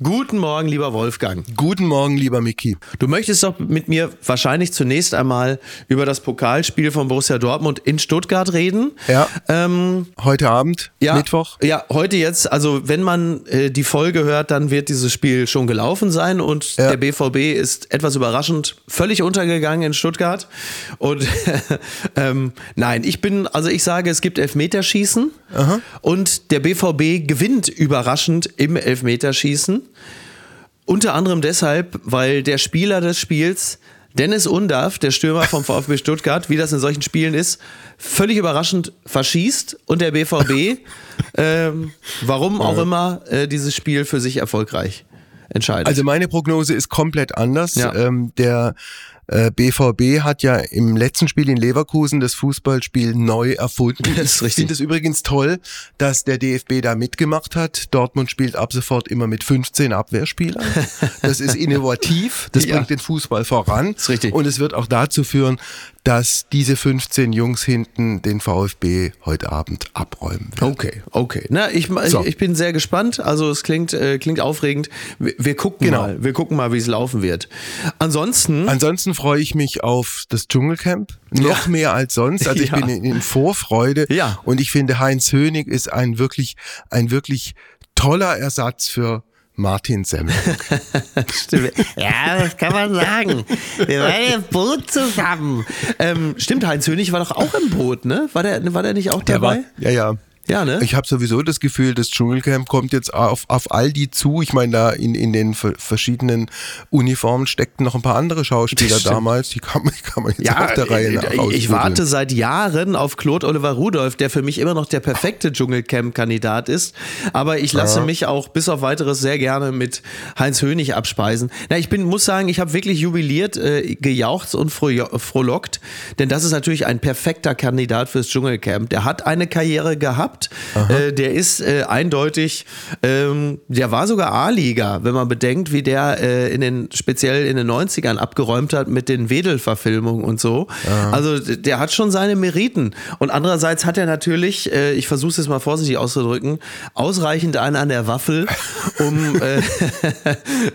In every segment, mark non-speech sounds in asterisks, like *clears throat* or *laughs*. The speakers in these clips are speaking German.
Guten Morgen, lieber Wolfgang. Guten Morgen, lieber Miki. Du möchtest doch mit mir wahrscheinlich zunächst einmal über das Pokalspiel von Borussia Dortmund in Stuttgart reden. Ja. Ähm, heute Abend, ja, Mittwoch. Ja, heute jetzt. Also wenn man äh, die Folge hört, dann wird dieses Spiel schon gelaufen sein und ja. der BVB ist etwas überraschend völlig untergegangen in Stuttgart. Und *laughs* ähm, nein, ich bin, also ich sage, es gibt Elfmeterschießen Aha. und der BVB gewinnt überraschend im Elfmeterschießen. Unter anderem deshalb, weil der Spieler des Spiels Dennis Undaff, der Stürmer vom VfB Stuttgart, wie das in solchen Spielen ist, völlig überraschend verschießt und der BVB, *laughs* ähm, warum auch immer, äh, dieses Spiel für sich erfolgreich entscheidet. Also meine Prognose ist komplett anders. Ja. Ähm, der BVB äh, hat ja im letzten Spiel in Leverkusen das Fußballspiel neu erfunden. *laughs* Das ist richtig. Ich finde es übrigens toll, dass der DFB da mitgemacht hat. Dortmund spielt ab sofort immer mit 15 Abwehrspielern. Das ist innovativ, das *laughs* ja. bringt den Fußball voran. Das ist richtig. Und es wird auch dazu führen, dass diese 15 Jungs hinten den VfB heute Abend abräumen werden. Okay, okay. Na, ich, so. ich, bin sehr gespannt. Also es klingt, äh, klingt aufregend. Wir, wir gucken genau. mal, wir gucken mal, wie es laufen wird. Ansonsten. Ansonsten freue ich mich auf das Dschungelcamp. Noch ja. mehr als sonst. Also ich *laughs* ja. bin in, in Vorfreude. Ja. Und ich finde, Heinz Hönig ist ein wirklich, ein wirklich toller Ersatz für Martin Semmel. *laughs* stimmt. Ja, das kann man sagen. Wir waren im Boot zusammen. Ähm, stimmt, Heinz Hönig war doch auch im Boot, ne? War der, war der nicht auch dabei? War, ja, ja. Ja, ne? Ich habe sowieso das Gefühl, das Dschungelcamp kommt jetzt auf, auf all die zu. Ich meine, da in, in den verschiedenen Uniformen steckten noch ein paar andere Schauspieler damals. Die kann man, die kann man jetzt ja, auf der Reihe nach Ich, ich warte seit Jahren auf Claude Oliver Rudolph, der für mich immer noch der perfekte Dschungelcamp-Kandidat ist. Aber ich lasse ja. mich auch bis auf weiteres sehr gerne mit Heinz Hönig abspeisen. Na, ich bin, muss sagen, ich habe wirklich jubiliert, äh, gejaucht und frohlockt, denn das ist natürlich ein perfekter Kandidat fürs Dschungelcamp. Der hat eine Karriere gehabt gehabt. Äh, der ist äh, eindeutig, ähm, der war sogar A-Liga, wenn man bedenkt, wie der äh, in den, speziell in den 90ern abgeräumt hat mit den Wedel-Verfilmungen und so. Aha. Also der hat schon seine Meriten. Und andererseits hat er natürlich, äh, ich versuche es jetzt mal vorsichtig auszudrücken, ausreichend einen an der Waffel, *laughs* um, äh,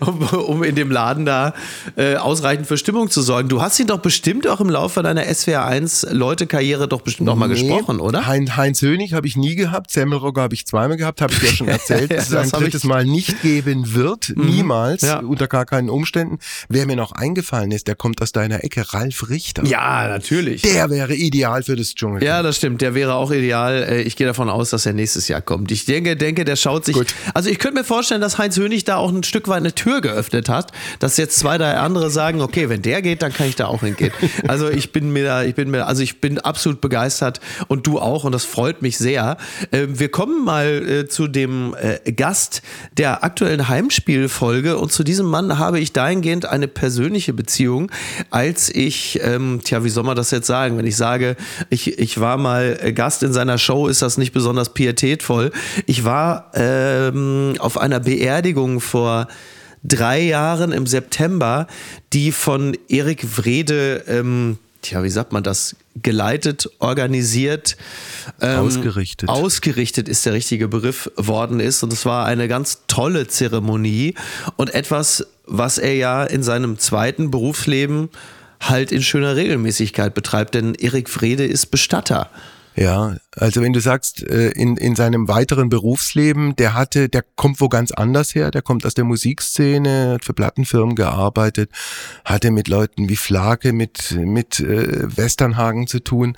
*laughs* um, um, in dem Laden da äh, ausreichend für Stimmung zu sorgen. Du hast ihn doch bestimmt auch im Laufe deiner SWR 1 Leute-Karriere doch bestimmt nee, mal gesprochen, oder? Heinz Hönig habe ich nie gehabt, Semmelrogge habe ich zweimal gehabt, habe ich dir schon erzählt, *laughs* dass es ein drittes Mal nicht geben wird, mhm. niemals, ja. unter gar keinen Umständen. Wer mir noch eingefallen ist, der kommt aus deiner Ecke, Ralf Richter. Ja, natürlich. Der wäre ideal für das Dschungel. Ja, das stimmt, der wäre auch ideal. Äh, ich gehe davon aus, dass er nächstes Jahr kommt. Ich denke, denke der schaut sich. Gut. Also ich könnte mir vorstellen, dass Heinz Hönig da auch ein Stück weit eine Tür geöffnet hat, dass jetzt zwei, drei andere sagen, okay, wenn der geht, dann kann ich da auch hingehen. *laughs* Also ich bin mir da, ich bin mir, also ich bin absolut begeistert und du auch und das freut mich sehr. Ähm, wir kommen mal äh, zu dem äh, Gast der aktuellen Heimspielfolge und zu diesem Mann habe ich dahingehend eine persönliche Beziehung, als ich, ähm, tja, wie soll man das jetzt sagen, wenn ich sage, ich, ich war mal äh, Gast in seiner Show, ist das nicht besonders pietätvoll. Ich war ähm, auf einer Beerdigung vor drei Jahren im September, die von Erik Wrede ähm, tja, wie sagt man das, geleitet, organisiert, ähm, ausgerichtet. Ausgerichtet ist der richtige Begriff worden ist. Und es war eine ganz tolle Zeremonie und etwas, was er ja in seinem zweiten Berufsleben halt in schöner Regelmäßigkeit betreibt, denn Erik Frede ist Bestatter. Ja, also wenn du sagst, äh, in, in seinem weiteren Berufsleben, der hatte, der kommt wo ganz anders her, der kommt aus der Musikszene, hat für Plattenfirmen gearbeitet, hatte mit Leuten wie Flake, mit, mit äh, Westernhagen zu tun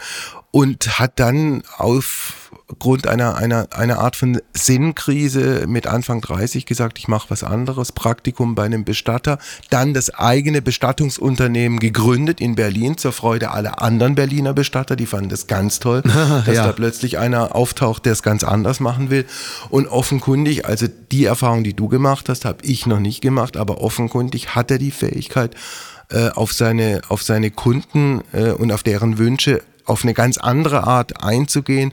und hat dann aufgrund einer, einer, einer Art von Sinnkrise mit Anfang 30 gesagt, ich mache was anderes, Praktikum bei einem Bestatter, dann das eigene Bestattungsunternehmen gegründet in Berlin zur Freude aller anderen Berliner Bestatter, die fanden das ganz toll, *laughs* dass ja. da plötzlich einer auftaucht, der es ganz anders machen will und offenkundig, also die Erfahrung, die du gemacht hast, habe ich noch nicht gemacht, aber offenkundig hat er die Fähigkeit, äh, auf seine, auf seine Kunden äh, und auf deren Wünsche auf eine ganz andere Art einzugehen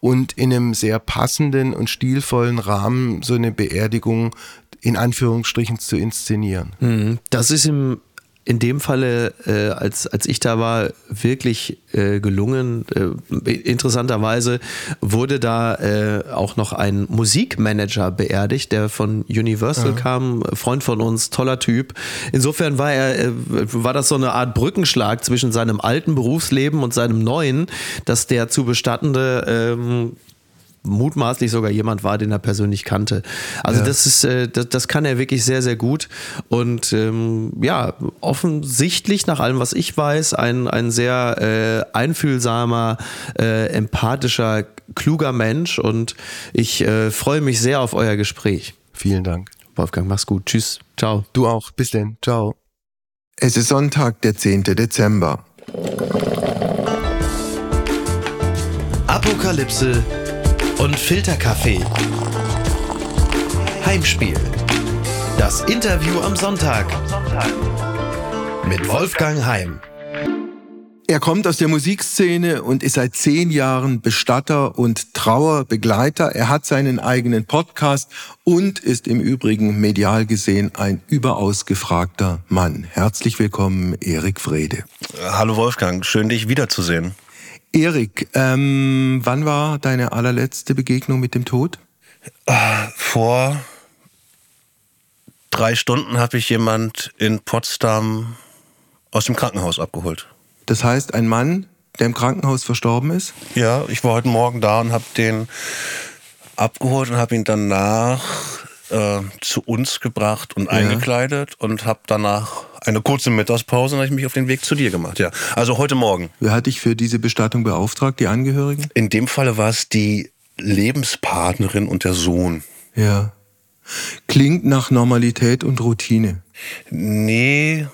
und in einem sehr passenden und stilvollen Rahmen so eine Beerdigung in Anführungsstrichen zu inszenieren. Mhm. Das ist im in dem Falle, äh, als, als ich da war, wirklich äh, gelungen. Äh, interessanterweise wurde da äh, auch noch ein Musikmanager beerdigt, der von Universal ja. kam, Freund von uns, toller Typ. Insofern war er, äh, war das so eine Art Brückenschlag zwischen seinem alten Berufsleben und seinem neuen, dass der zu bestattende ähm, mutmaßlich sogar jemand war, den er persönlich kannte. Also ja. das ist, äh, das, das, kann er wirklich sehr, sehr gut. Und ähm, ja, offensichtlich, nach allem, was ich weiß, ein, ein sehr äh, einfühlsamer, äh, empathischer, kluger Mensch. Und ich äh, freue mich sehr auf euer Gespräch. Vielen Dank. Wolfgang, mach's gut. Tschüss. Ciao. Du auch. Bis denn. Ciao. Es ist Sonntag, der 10. Dezember. Apokalypse und Filterkaffee. Heimspiel. Das Interview am Sonntag. Mit Wolfgang Heim. Er kommt aus der Musikszene und ist seit zehn Jahren Bestatter und Trauerbegleiter. Er hat seinen eigenen Podcast und ist im Übrigen medial gesehen ein überaus gefragter Mann. Herzlich willkommen, Erik Frede. Hallo Wolfgang, schön dich wiederzusehen. Erik, ähm, wann war deine allerletzte Begegnung mit dem Tod? Vor drei Stunden habe ich jemand in Potsdam aus dem Krankenhaus abgeholt. Das heißt, ein Mann, der im Krankenhaus verstorben ist? Ja, ich war heute Morgen da und habe den abgeholt und habe ihn danach äh, zu uns gebracht und ja. eingekleidet und habe danach eine kurze Mittagspause und habe ich mich auf den Weg zu dir gemacht. Ja, also heute Morgen. Wer hat dich für diese Bestattung beauftragt? Die Angehörigen? In dem Falle war es die Lebenspartnerin und der Sohn. Ja. Klingt nach Normalität und Routine. Nee,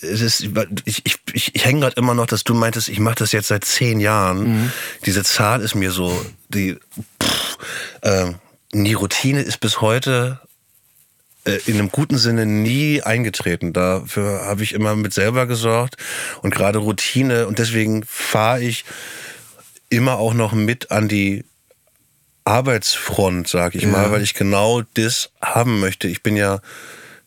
es ist, ich, ich, ich, ich hänge gerade immer noch, dass du meintest, ich mache das jetzt seit zehn Jahren. Mhm. Diese Zahl ist mir so, die, pff, äh, die Routine ist bis heute äh, in einem guten Sinne nie eingetreten. Dafür habe ich immer mit selber gesorgt und gerade Routine und deswegen fahre ich immer auch noch mit an die Arbeitsfront, sag ich ja. mal, weil ich genau das haben möchte. Ich bin ja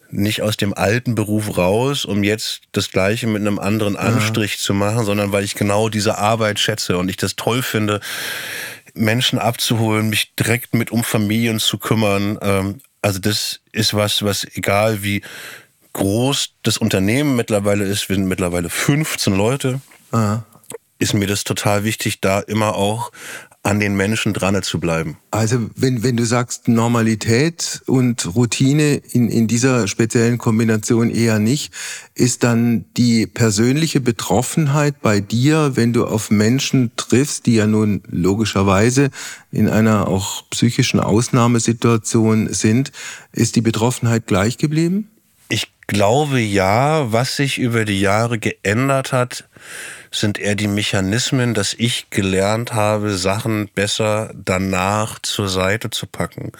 nicht aus dem alten Beruf raus, um jetzt das Gleiche mit einem anderen Anstrich ja. zu machen, sondern weil ich genau diese Arbeit schätze und ich das toll finde, Menschen abzuholen, mich direkt mit um Familien zu kümmern, ähm, also das ist was, was egal wie groß das Unternehmen mittlerweile ist, wir sind mittlerweile 15 Leute, Aha. ist mir das total wichtig, da immer auch an den Menschen dran zu bleiben. Also wenn, wenn du sagst Normalität und Routine in, in dieser speziellen Kombination eher nicht, ist dann die persönliche Betroffenheit bei dir, wenn du auf Menschen triffst, die ja nun logischerweise in einer auch psychischen Ausnahmesituation sind, ist die Betroffenheit gleich geblieben? Ich glaube ja, was sich über die Jahre geändert hat, sind eher die Mechanismen, dass ich gelernt habe, Sachen besser danach zur Seite zu packen.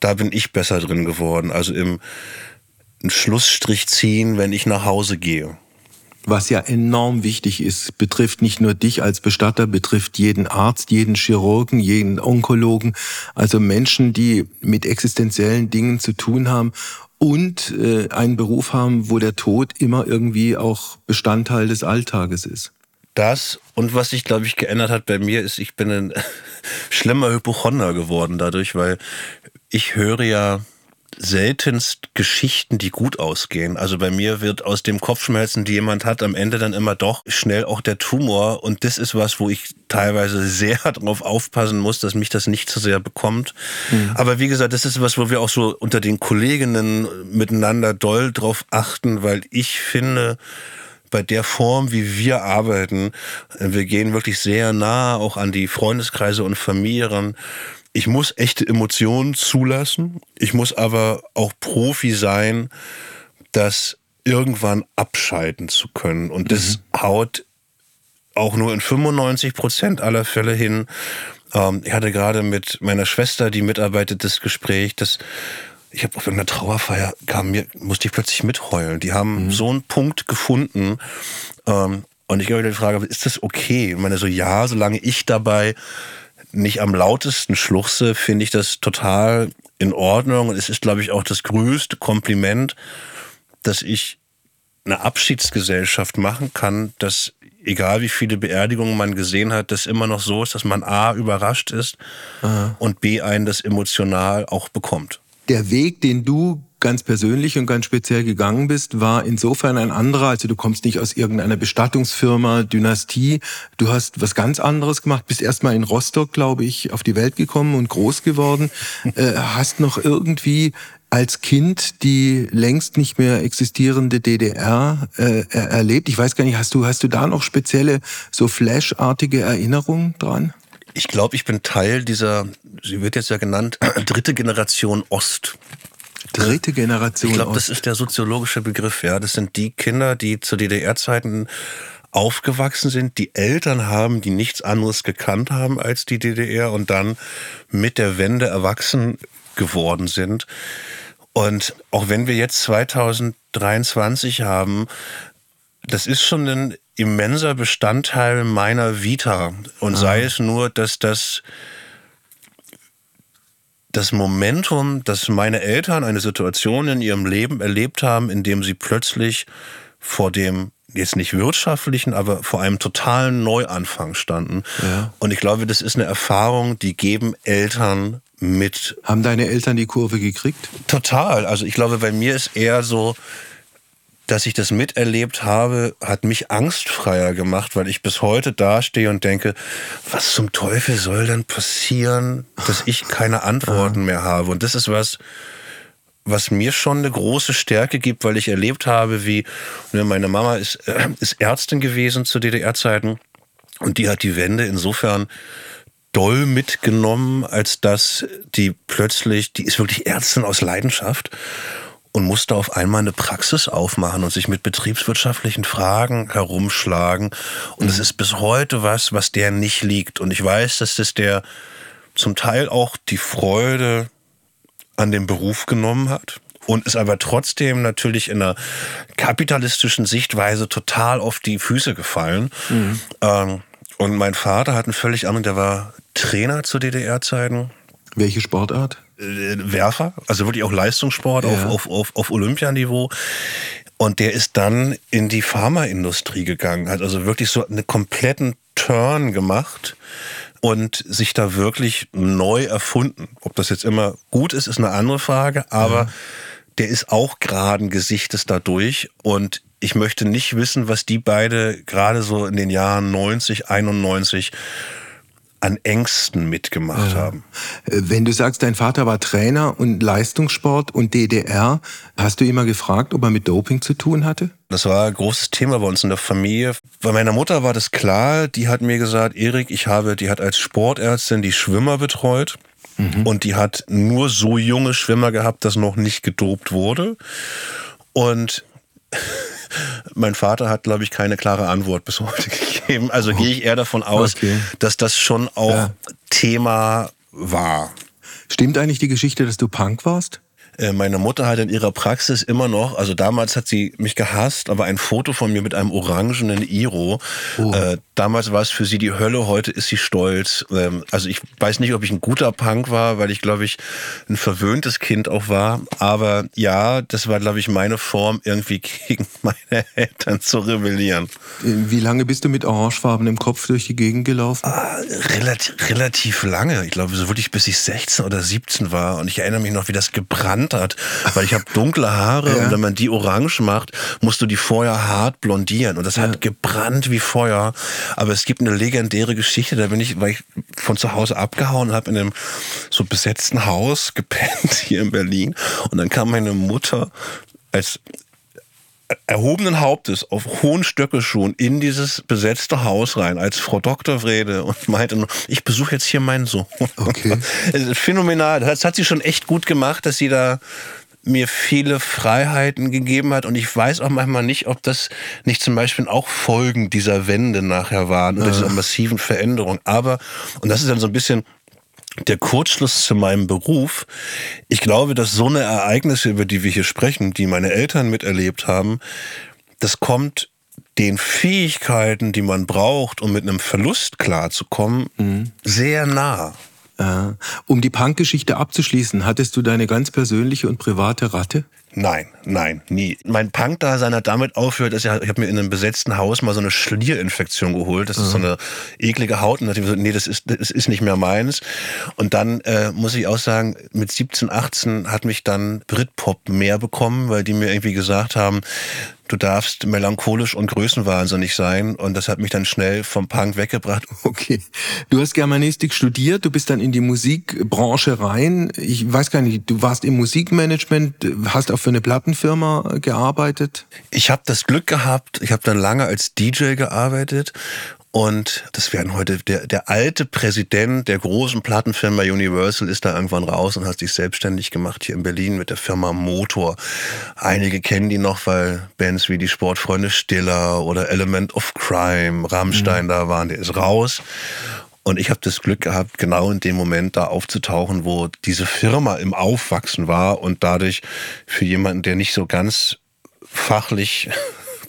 Da bin ich besser drin geworden. Also im Schlussstrich ziehen, wenn ich nach Hause gehe. Was ja enorm wichtig ist, betrifft nicht nur dich als Bestatter, betrifft jeden Arzt, jeden Chirurgen, jeden Onkologen, also Menschen, die mit existenziellen Dingen zu tun haben und äh, einen Beruf haben, wo der Tod immer irgendwie auch Bestandteil des Alltages ist. Das und was sich, glaube ich, geändert hat bei mir, ist, ich bin ein *laughs* schlimmer Hypochonder geworden dadurch, weil ich höre ja seltenst Geschichten, die gut ausgehen. Also bei mir wird aus dem Kopfschmerzen, die jemand hat, am Ende dann immer doch schnell auch der Tumor. Und das ist was, wo ich teilweise sehr *laughs* darauf aufpassen muss, dass mich das nicht zu sehr bekommt. Mhm. Aber wie gesagt, das ist was, wo wir auch so unter den Kolleginnen miteinander doll drauf achten, weil ich finde, bei der Form, wie wir arbeiten, äh, wir gehen wirklich sehr nah auch an die Freundeskreise und Familie ran. Ich muss echte Emotionen zulassen. Ich muss aber auch Profi sein, das irgendwann abschalten zu können. Und das mhm. haut auch nur in 95 Prozent aller Fälle hin. Ähm, ich hatte gerade mit meiner Schwester, die mitarbeitet, das Gespräch, dass ich habe auf irgendeiner Trauerfeier kam mir, musste ich plötzlich mitheulen. Die haben mhm. so einen Punkt gefunden. Ähm, und ich habe die Frage, ist das okay? Ich meine so, ja, solange ich dabei nicht am lautesten schluchze, finde ich das total in Ordnung. Und es ist, glaube ich, auch das größte Kompliment, dass ich eine Abschiedsgesellschaft machen kann, dass egal wie viele Beerdigungen man gesehen hat, das immer noch so ist, dass man A überrascht ist Aha. und B einen das emotional auch bekommt. Der Weg, den du ganz persönlich und ganz speziell gegangen bist, war insofern ein anderer. Also du kommst nicht aus irgendeiner Bestattungsfirma, Dynastie. Du hast was ganz anderes gemacht, bist erstmal in Rostock, glaube ich, auf die Welt gekommen und groß geworden. *laughs* äh, hast noch irgendwie als Kind die längst nicht mehr existierende DDR äh, erlebt. Ich weiß gar nicht, hast du, hast du da noch spezielle, so flashartige Erinnerungen dran? Ich glaube, ich bin Teil dieser, sie wird jetzt ja genannt, *clears throat* dritte Generation Ost. Dritte Generation. Ich glaube, das ist der soziologische Begriff, ja. Das sind die Kinder, die zu DDR-Zeiten aufgewachsen sind, die Eltern haben, die nichts anderes gekannt haben als die DDR und dann mit der Wende erwachsen geworden sind. Und auch wenn wir jetzt 2023 haben, das ist schon ein immenser Bestandteil meiner Vita. Und ah. sei es nur, dass das das Momentum, dass meine Eltern eine Situation in ihrem Leben erlebt haben, in dem sie plötzlich vor dem jetzt nicht wirtschaftlichen, aber vor einem totalen Neuanfang standen. Ja. Und ich glaube, das ist eine Erfahrung, die geben Eltern mit. Haben deine Eltern die Kurve gekriegt? Total. Also ich glaube, bei mir ist eher so, dass ich das miterlebt habe, hat mich angstfreier gemacht, weil ich bis heute dastehe und denke, was zum Teufel soll denn passieren, dass ich keine Antworten mehr habe? Und das ist was, was mir schon eine große Stärke gibt, weil ich erlebt habe, wie ne, meine Mama ist, äh, ist Ärztin gewesen zu DDR-Zeiten und die hat die Wende insofern doll mitgenommen, als dass die plötzlich, die ist wirklich Ärztin aus Leidenschaft und musste auf einmal eine Praxis aufmachen und sich mit betriebswirtschaftlichen Fragen herumschlagen. Und es mhm. ist bis heute was, was der nicht liegt. Und ich weiß, dass das der zum Teil auch die Freude an dem Beruf genommen hat und ist aber trotzdem natürlich in einer kapitalistischen Sichtweise total auf die Füße gefallen. Mhm. Ähm, und mein Vater hat einen völlig anderen, der war Trainer zu DDR-Zeiten. Welche Sportart? Werfer, also wirklich auch Leistungssport ja. auf, auf, auf, auf Olympianiveau. Und der ist dann in die Pharmaindustrie gegangen, hat also wirklich so einen kompletten Turn gemacht und sich da wirklich neu erfunden. Ob das jetzt immer gut ist, ist eine andere Frage, aber ja. der ist auch geraden Gesichtes dadurch und ich möchte nicht wissen, was die beide gerade so in den Jahren 90, 91 an Ängsten mitgemacht ja. haben. Äh, wenn du sagst, dein Vater war Trainer und Leistungssport und DDR, hast du immer gefragt, ob er mit Doping zu tun hatte? Das war ein großes Thema bei uns in der Familie. Bei meiner Mutter war das klar. Die hat mir gesagt, Erik, ich habe, die hat als Sportärztin die Schwimmer betreut. Mhm. Und die hat nur so junge Schwimmer gehabt, dass noch nicht gedopt wurde. Und *laughs* mein Vater hat, glaube ich, keine klare Antwort bis heute *laughs* gegeben. Also oh. gehe ich eher davon aus, okay. dass das schon auch ja. Thema war. Stimmt eigentlich die Geschichte, dass du Punk warst? Äh, meine Mutter hat in ihrer Praxis immer noch, also damals hat sie mich gehasst, aber ein Foto von mir mit einem orangenen Iro. Oh. Äh, damals war es für sie die Hölle, heute ist sie stolz. Ähm, also ich weiß nicht, ob ich ein guter Punk war, weil ich glaube ich ein verwöhntes Kind auch war. Aber ja, das war glaube ich meine Form, irgendwie *laughs* gegen meine Eltern zu rebellieren. Wie lange bist du mit orangefarbenem Kopf durch die Gegend gelaufen? Ah, relativ, relativ lange. Ich glaube so wirklich bis ich 16 oder 17 war. Und ich erinnere mich noch, wie das gebrannt hat, weil ich habe dunkle Haare ja. und wenn man die orange macht, musst du die vorher hart blondieren und das ja. hat gebrannt wie Feuer. Aber es gibt eine legendäre Geschichte, da bin ich, weil ich von zu Hause abgehauen habe in einem so besetzten Haus *laughs* gepennt hier in Berlin und dann kam meine Mutter als erhobenen Hauptes auf hohen Stöckelschuhen in dieses besetzte Haus rein als Frau Dr. Wrede und meinte, ich besuche jetzt hier meinen Sohn. Okay. *laughs* Phänomenal. Das hat sie schon echt gut gemacht, dass sie da mir viele Freiheiten gegeben hat und ich weiß auch manchmal nicht, ob das nicht zum Beispiel auch Folgen dieser Wende nachher waren oder dieser massiven Veränderung. Aber, und das ist dann so ein bisschen der Kurzschluss zu meinem Beruf. Ich glaube, dass so eine Ereignisse, über die wir hier sprechen, die meine Eltern miterlebt haben, das kommt den Fähigkeiten, die man braucht, um mit einem Verlust klarzukommen, mhm. sehr nah. Um die Punk-Geschichte abzuschließen, hattest du deine ganz persönliche und private Ratte? Nein, nein, nie. Mein Punk-Dasein hat damit aufgehört, dass ich, ich habe mir in einem besetzten Haus mal so eine Schlierinfektion geholt. Das ist so eine eklige Haut. Und dann so, nee, das ist, das ist nicht mehr meins. Und dann äh, muss ich auch sagen, mit 17, 18 hat mich dann Britpop mehr bekommen, weil die mir irgendwie gesagt haben, du darfst melancholisch und größenwahnsinnig sein. Und das hat mich dann schnell vom Punk weggebracht. *laughs* Okay. Du hast Germanistik studiert, du bist dann in die Musikbranche rein. Ich weiß gar nicht, du warst im Musikmanagement, hast auch für eine Plattenfirma gearbeitet. Ich habe das Glück gehabt, ich habe dann lange als DJ gearbeitet und das werden heute, der, der alte Präsident der großen Plattenfirma Universal ist da irgendwann raus und hat sich selbstständig gemacht hier in Berlin mit der Firma Motor. Einige kennen die noch, weil Bands wie die Sportfreunde Stiller oder Element of Crime, Rammstein mhm. da waren, der ist raus. Und ich habe das Glück gehabt, genau in dem Moment da aufzutauchen, wo diese Firma im Aufwachsen war und dadurch für jemanden, der nicht so ganz fachlich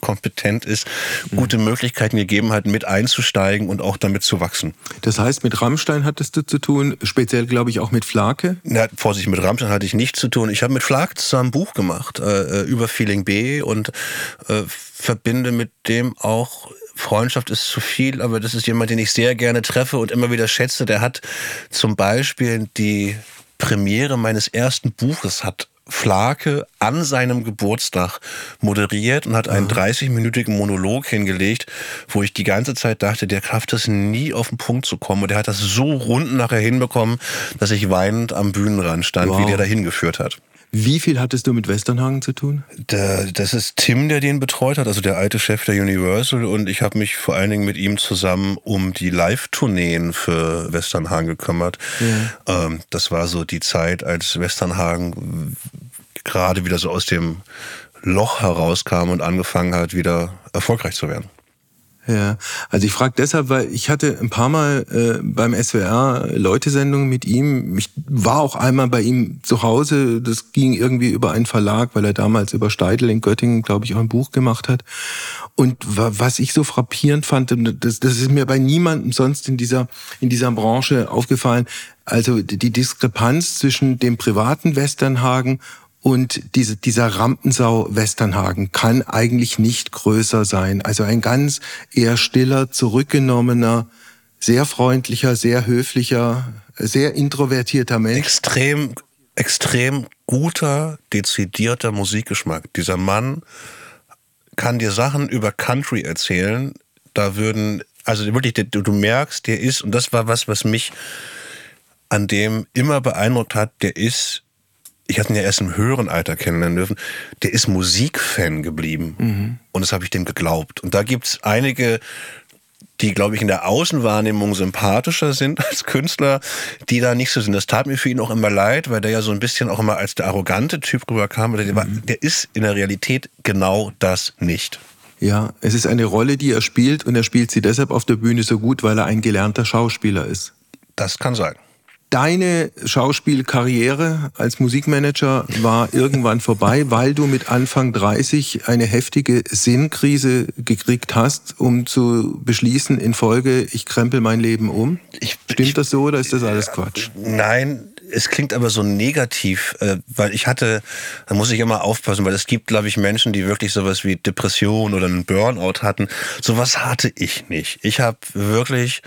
kompetent ist, gute Möglichkeiten gegeben hat, mit einzusteigen und auch damit zu wachsen. Das heißt, mit Rammstein hattest du zu tun, speziell glaube ich auch mit Flake? Na, Vorsicht, mit Rammstein hatte ich nichts zu tun. Ich habe mit Flake zusammen ein Buch gemacht äh, äh, über Feeling B und äh, verbinde mit dem auch Freundschaft ist zu viel, aber das ist jemand, den ich sehr gerne treffe und immer wieder schätze. Der hat zum Beispiel die Premiere meines ersten Buches hat Flake an seinem Geburtstag moderiert und hat einen 30-minütigen Monolog hingelegt, wo ich die ganze Zeit dachte, der schafft es nie auf den Punkt zu kommen. Und der hat das so rund nachher hinbekommen, dass ich weinend am Bühnenrand stand, wow. wie der da hingeführt hat. Wie viel hattest du mit Westernhagen zu tun? Der, das ist Tim, der den betreut hat, also der alte Chef der Universal. Und ich habe mich vor allen Dingen mit ihm zusammen um die Live-Tourneen für Westernhagen gekümmert. Ja. Ähm, das war so die Zeit, als Westernhagen gerade wieder so aus dem Loch herauskam und angefangen hat, wieder erfolgreich zu werden. Ja, also ich frage deshalb, weil ich hatte ein paar Mal äh, beim SWR Leute-Sendungen mit ihm. Ich war auch einmal bei ihm zu Hause. Das ging irgendwie über einen Verlag, weil er damals über Steidel in Göttingen, glaube ich, auch ein Buch gemacht hat. Und was ich so frappierend fand, das, das ist mir bei niemandem sonst in dieser, in dieser Branche aufgefallen, also die Diskrepanz zwischen dem privaten Westernhagen und diese, dieser Rampensau Westernhagen kann eigentlich nicht größer sein. Also ein ganz eher stiller, zurückgenommener, sehr freundlicher, sehr höflicher, sehr introvertierter Mensch. Extrem, extrem guter, dezidierter Musikgeschmack. Dieser Mann kann dir Sachen über Country erzählen. Da würden, also wirklich, du, du merkst, der ist, und das war was, was mich an dem immer beeindruckt hat, der ist ich hatte ihn ja erst im höheren Alter kennenlernen dürfen, der ist Musikfan geblieben. Mhm. Und das habe ich dem geglaubt. Und da gibt es einige, die, glaube ich, in der Außenwahrnehmung sympathischer sind *laughs* als Künstler, die da nicht so sind. Das tat mir für ihn auch immer leid, weil der ja so ein bisschen auch immer als der arrogante Typ rüberkam. Der, mhm. der ist in der Realität genau das nicht. Ja, es ist eine Rolle, die er spielt und er spielt sie deshalb auf der Bühne so gut, weil er ein gelernter Schauspieler ist. Das kann sein deine Schauspielkarriere als Musikmanager war irgendwann vorbei, *laughs* weil du mit Anfang 30 eine heftige Sinnkrise gekriegt hast, um zu beschließen in Folge, ich krempel mein Leben um. Ich, Stimmt ich, das so oder ist das alles Quatsch? Nein, es klingt aber so negativ, äh, weil ich hatte, da muss ich immer aufpassen, weil es gibt, glaube ich, Menschen, die wirklich sowas wie Depression oder einen Burnout hatten. Sowas hatte ich nicht. Ich habe wirklich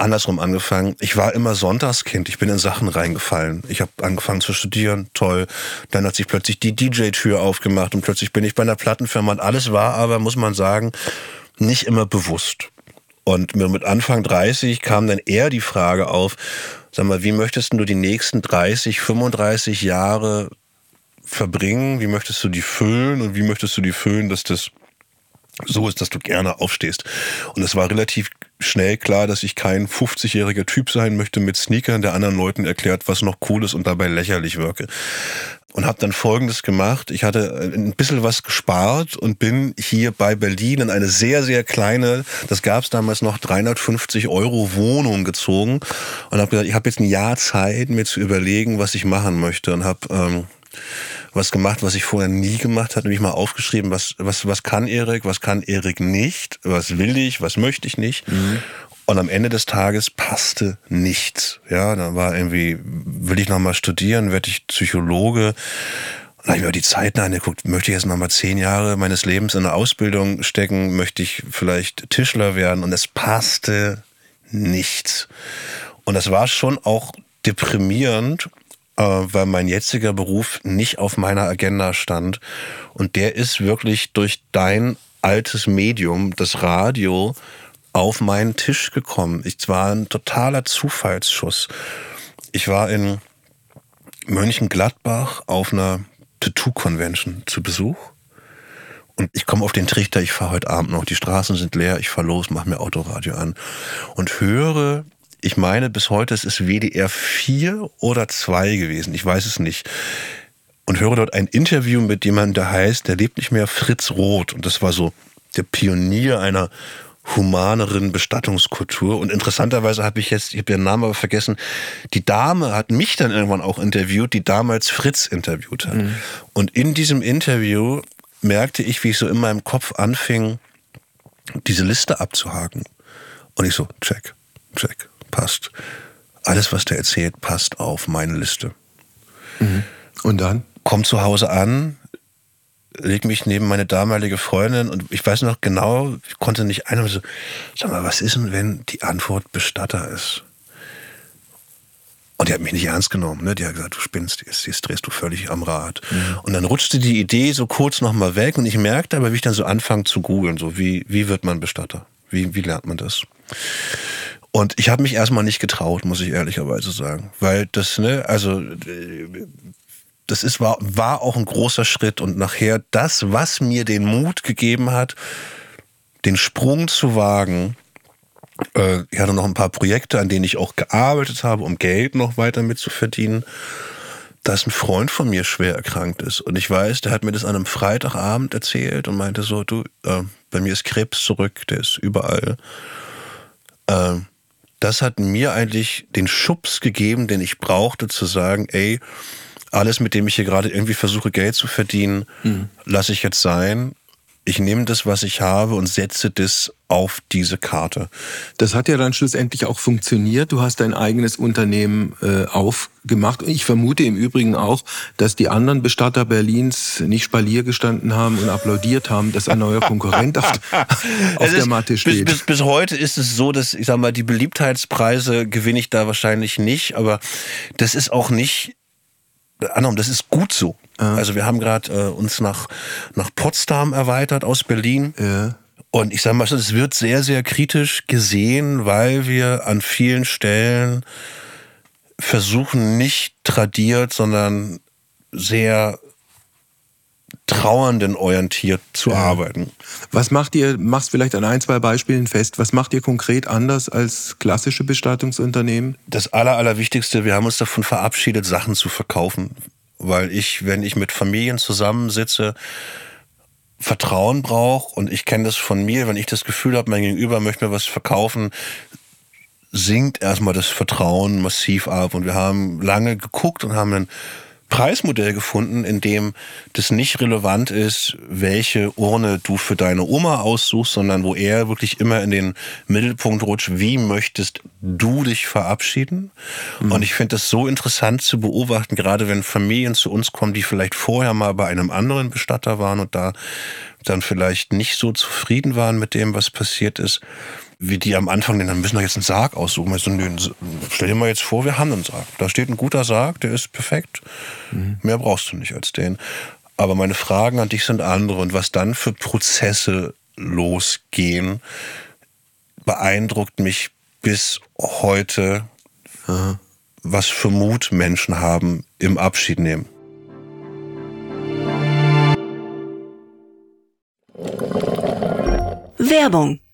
andersrum angefangen. Ich war immer Sonntagskind. Ich bin in Sachen reingefallen. Ich habe angefangen zu studieren. Toll. Dann hat sich plötzlich die DJ-Tür aufgemacht und plötzlich bin ich bei einer Plattenfirma. Und alles war aber, muss man sagen, nicht immer bewusst. Und mit Anfang 30 kam dann eher die Frage auf, sag mal, wie möchtest du die nächsten 30, 35 Jahre verbringen? Wie möchtest du die füllen? Und wie möchtest du die füllen, dass das so ist, dass du gerne aufstehst. Und es war relativ schnell klar, dass ich kein 50-jähriger Typ sein möchte mit Sneakern, der anderen Leuten erklärt, was noch cool ist und dabei lächerlich wirke. Und habe dann Folgendes gemacht. Ich hatte ein bisschen was gespart und bin hier bei Berlin in eine sehr, sehr kleine, das gab es damals noch, 350 Euro Wohnung gezogen und habe gesagt, ich habe jetzt ein Jahr Zeit, mir zu überlegen, was ich machen möchte und habe... Ähm, was gemacht, was ich vorher nie gemacht habe, nämlich mal aufgeschrieben, was, was, was kann Erik, was kann Erik nicht, was will ich, was möchte ich nicht. Mhm. Und am Ende des Tages passte nichts. Ja, dann war irgendwie, will ich nochmal studieren, werde ich Psychologe. Und dann habe ich mir die Zeiten angeguckt, möchte ich jetzt nochmal zehn Jahre meines Lebens in eine Ausbildung stecken, möchte ich vielleicht Tischler werden und es passte nichts. Und das war schon auch deprimierend, weil mein jetziger Beruf nicht auf meiner Agenda stand. Und der ist wirklich durch dein altes Medium, das Radio, auf meinen Tisch gekommen. Ich war ein totaler Zufallsschuss. Ich war in Mönchengladbach auf einer Tattoo-Convention zu Besuch. Und ich komme auf den Trichter, ich fahre heute Abend noch, die Straßen sind leer, ich fahre los, mache mir Autoradio an und höre, ich meine bis heute, es ist WDR 4 oder 2 gewesen, ich weiß es nicht. Und höre dort ein Interview mit jemandem, der heißt, der lebt nicht mehr, Fritz Roth. Und das war so der Pionier einer humaneren Bestattungskultur. Und interessanterweise habe ich jetzt, ich habe ihren Namen aber vergessen, die Dame hat mich dann irgendwann auch interviewt, die damals Fritz interviewt hat. Mhm. Und in diesem Interview merkte ich, wie ich so in meinem Kopf anfing, diese Liste abzuhaken. Und ich so, check, check, passt. Alles, was der erzählt, passt auf meine Liste. Mhm. Und dann? Komm zu Hause an, leg mich neben meine damalige Freundin und ich weiß noch genau, ich konnte nicht ein, so, sag mal, was ist denn, wenn die Antwort Bestatter ist? Und die hat mich nicht ernst genommen. Ne? Die hat gesagt, du spinnst, jetzt, jetzt drehst du völlig am Rad. Mhm. Und dann rutschte die Idee so kurz nochmal weg und ich merkte aber, wie ich dann so anfange zu googeln, so wie, wie wird man Bestatter? Wie, wie lernt man das? Und ich habe mich erstmal nicht getraut, muss ich ehrlicherweise sagen. Weil das, ne, also das ist, war, war auch ein großer Schritt und nachher das, was mir den Mut gegeben hat, den Sprung zu wagen. Äh, ich hatte noch ein paar Projekte, an denen ich auch gearbeitet habe, um Geld noch weiter mitzuverdienen. Dass ein Freund von mir schwer erkrankt ist. Und ich weiß, der hat mir das an einem Freitagabend erzählt und meinte so, du, äh, bei mir ist Krebs zurück, der ist überall. Äh, das hat mir eigentlich den Schubs gegeben, den ich brauchte, zu sagen, ey, alles, mit dem ich hier gerade irgendwie versuche, Geld zu verdienen, mhm. lasse ich jetzt sein. Ich nehme das, was ich habe und setze das auf diese Karte. Das hat ja dann schlussendlich auch funktioniert. Du hast dein eigenes Unternehmen äh, aufgemacht. Und ich vermute im Übrigen auch, dass die anderen Bestatter Berlins nicht Spalier gestanden haben und applaudiert haben, dass ein neuer Konkurrent auf, *laughs* auf der Matte steht. Bis, bis, bis, heute ist es so, dass ich sag mal, die Beliebtheitspreise gewinne ich da wahrscheinlich nicht, aber das ist auch nicht Annom, das ist gut so. Ja. Also wir haben gerade äh, uns nach, nach Potsdam erweitert aus Berlin. Ja. Und ich sage mal, es wird sehr, sehr kritisch gesehen, weil wir an vielen Stellen versuchen, nicht tradiert, sondern sehr Trauernden orientiert zu ja. arbeiten. Was macht ihr, machst vielleicht an ein, zwei Beispielen fest, was macht ihr konkret anders als klassische Bestattungsunternehmen? Das Aller, Allerwichtigste, wir haben uns davon verabschiedet, Sachen zu verkaufen. Weil ich, wenn ich mit Familien zusammensitze, Vertrauen brauche und ich kenne das von mir, wenn ich das Gefühl habe, mein Gegenüber möchte mir was verkaufen, sinkt erstmal das Vertrauen massiv ab. Und wir haben lange geguckt und haben einen Preismodell gefunden, in dem das nicht relevant ist, welche Urne du für deine Oma aussuchst, sondern wo er wirklich immer in den Mittelpunkt rutscht, wie möchtest du dich verabschieden? Mhm. Und ich finde das so interessant zu beobachten, gerade wenn Familien zu uns kommen, die vielleicht vorher mal bei einem anderen Bestatter waren und da dann vielleicht nicht so zufrieden waren mit dem, was passiert ist wie die am Anfang, denn dann müssen wir jetzt einen Sarg aussuchen. Also, stell dir mal jetzt vor, wir haben einen Sarg. Da steht ein guter Sarg, der ist perfekt. Mhm. Mehr brauchst du nicht als den. Aber meine Fragen an dich sind andere. Und was dann für Prozesse losgehen, beeindruckt mich bis heute, mhm. was für Mut Menschen haben im Abschied nehmen. Werbung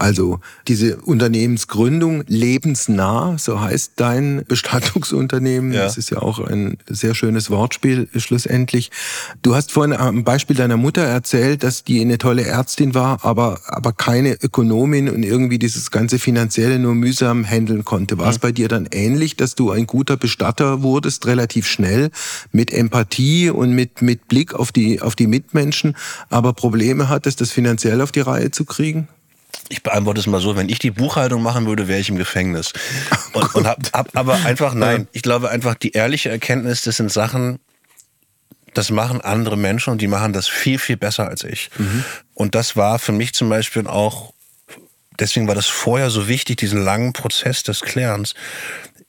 Also diese Unternehmensgründung lebensnah, so heißt dein Bestattungsunternehmen. Ja. Das ist ja auch ein sehr schönes Wortspiel schlussendlich. Du hast vorhin am Beispiel deiner Mutter erzählt, dass die eine tolle Ärztin war, aber, aber keine Ökonomin und irgendwie dieses ganze Finanzielle nur mühsam handeln konnte. War es mhm. bei dir dann ähnlich, dass du ein guter Bestatter wurdest, relativ schnell, mit Empathie und mit, mit Blick auf die, auf die Mitmenschen, aber Probleme hattest, das finanziell auf die Reihe zu kriegen? Ich beantworte es mal so, wenn ich die Buchhaltung machen würde, wäre ich im Gefängnis. *laughs* Und, und hab, hab aber einfach, nein, ich glaube einfach, die ehrliche Erkenntnis, das sind Sachen, das machen andere Menschen und die machen das viel, viel besser als ich. Mhm. Und das war für mich zum Beispiel auch, deswegen war das vorher so wichtig, diesen langen Prozess des Klärens.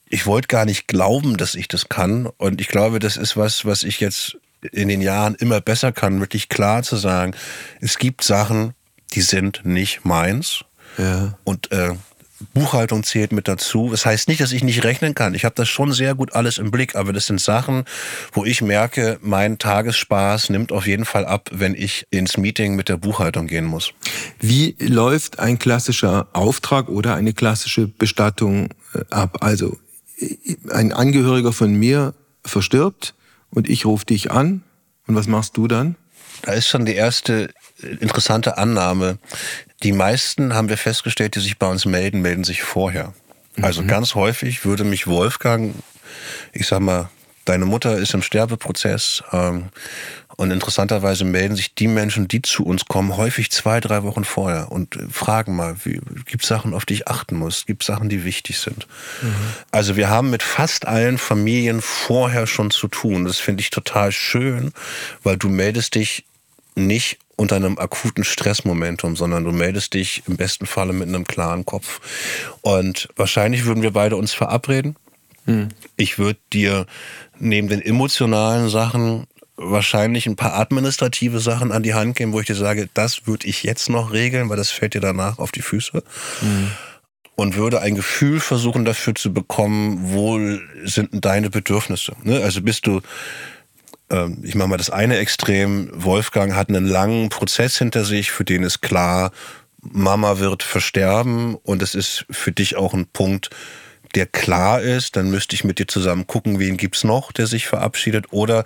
Ich wollte gar nicht glauben, dass ich das kann. Und ich glaube, das ist was, was ich jetzt in den Jahren immer besser kann, wirklich klar zu sagen, es gibt Sachen, die sind nicht meins. Ja. Und äh, Buchhaltung zählt mit dazu. Das heißt nicht, dass ich nicht rechnen kann. Ich habe das schon sehr gut alles im Blick, aber das sind Sachen, wo ich merke, mein Tagesspaß nimmt auf jeden Fall ab, wenn ich ins Meeting mit der Buchhaltung gehen muss. Wie läuft ein klassischer Auftrag oder eine klassische Bestattung äh, ab? Also ein Angehöriger von mir verstirbt und ich rufe dich an und was machst du dann? Da ist schon die erste interessante Annahme. Die meisten haben wir festgestellt, die sich bei uns melden, melden sich vorher. Also mhm. ganz häufig würde mich Wolfgang, ich sag mal, deine Mutter ist im Sterbeprozess ähm, und interessanterweise melden sich die Menschen, die zu uns kommen, häufig zwei, drei Wochen vorher und fragen mal, gibt es Sachen, auf die ich achten muss? Gibt es Sachen, die wichtig sind? Mhm. Also wir haben mit fast allen Familien vorher schon zu tun. Das finde ich total schön, weil du meldest dich nicht unter einem akuten Stressmomentum, sondern du meldest dich im besten Falle mit einem klaren Kopf. Und wahrscheinlich würden wir beide uns verabreden. Hm. Ich würde dir neben den emotionalen Sachen wahrscheinlich ein paar administrative Sachen an die Hand geben, wo ich dir sage, das würde ich jetzt noch regeln, weil das fällt dir danach auf die Füße. Hm. Und würde ein Gefühl versuchen dafür zu bekommen, wo sind deine Bedürfnisse. Ne? Also bist du ich mache mal das eine Extrem, Wolfgang hat einen langen Prozess hinter sich, für den ist klar, Mama wird versterben und es ist für dich auch ein Punkt, der klar ist, dann müsste ich mit dir zusammen gucken, wen gibt's noch, der sich verabschiedet. Oder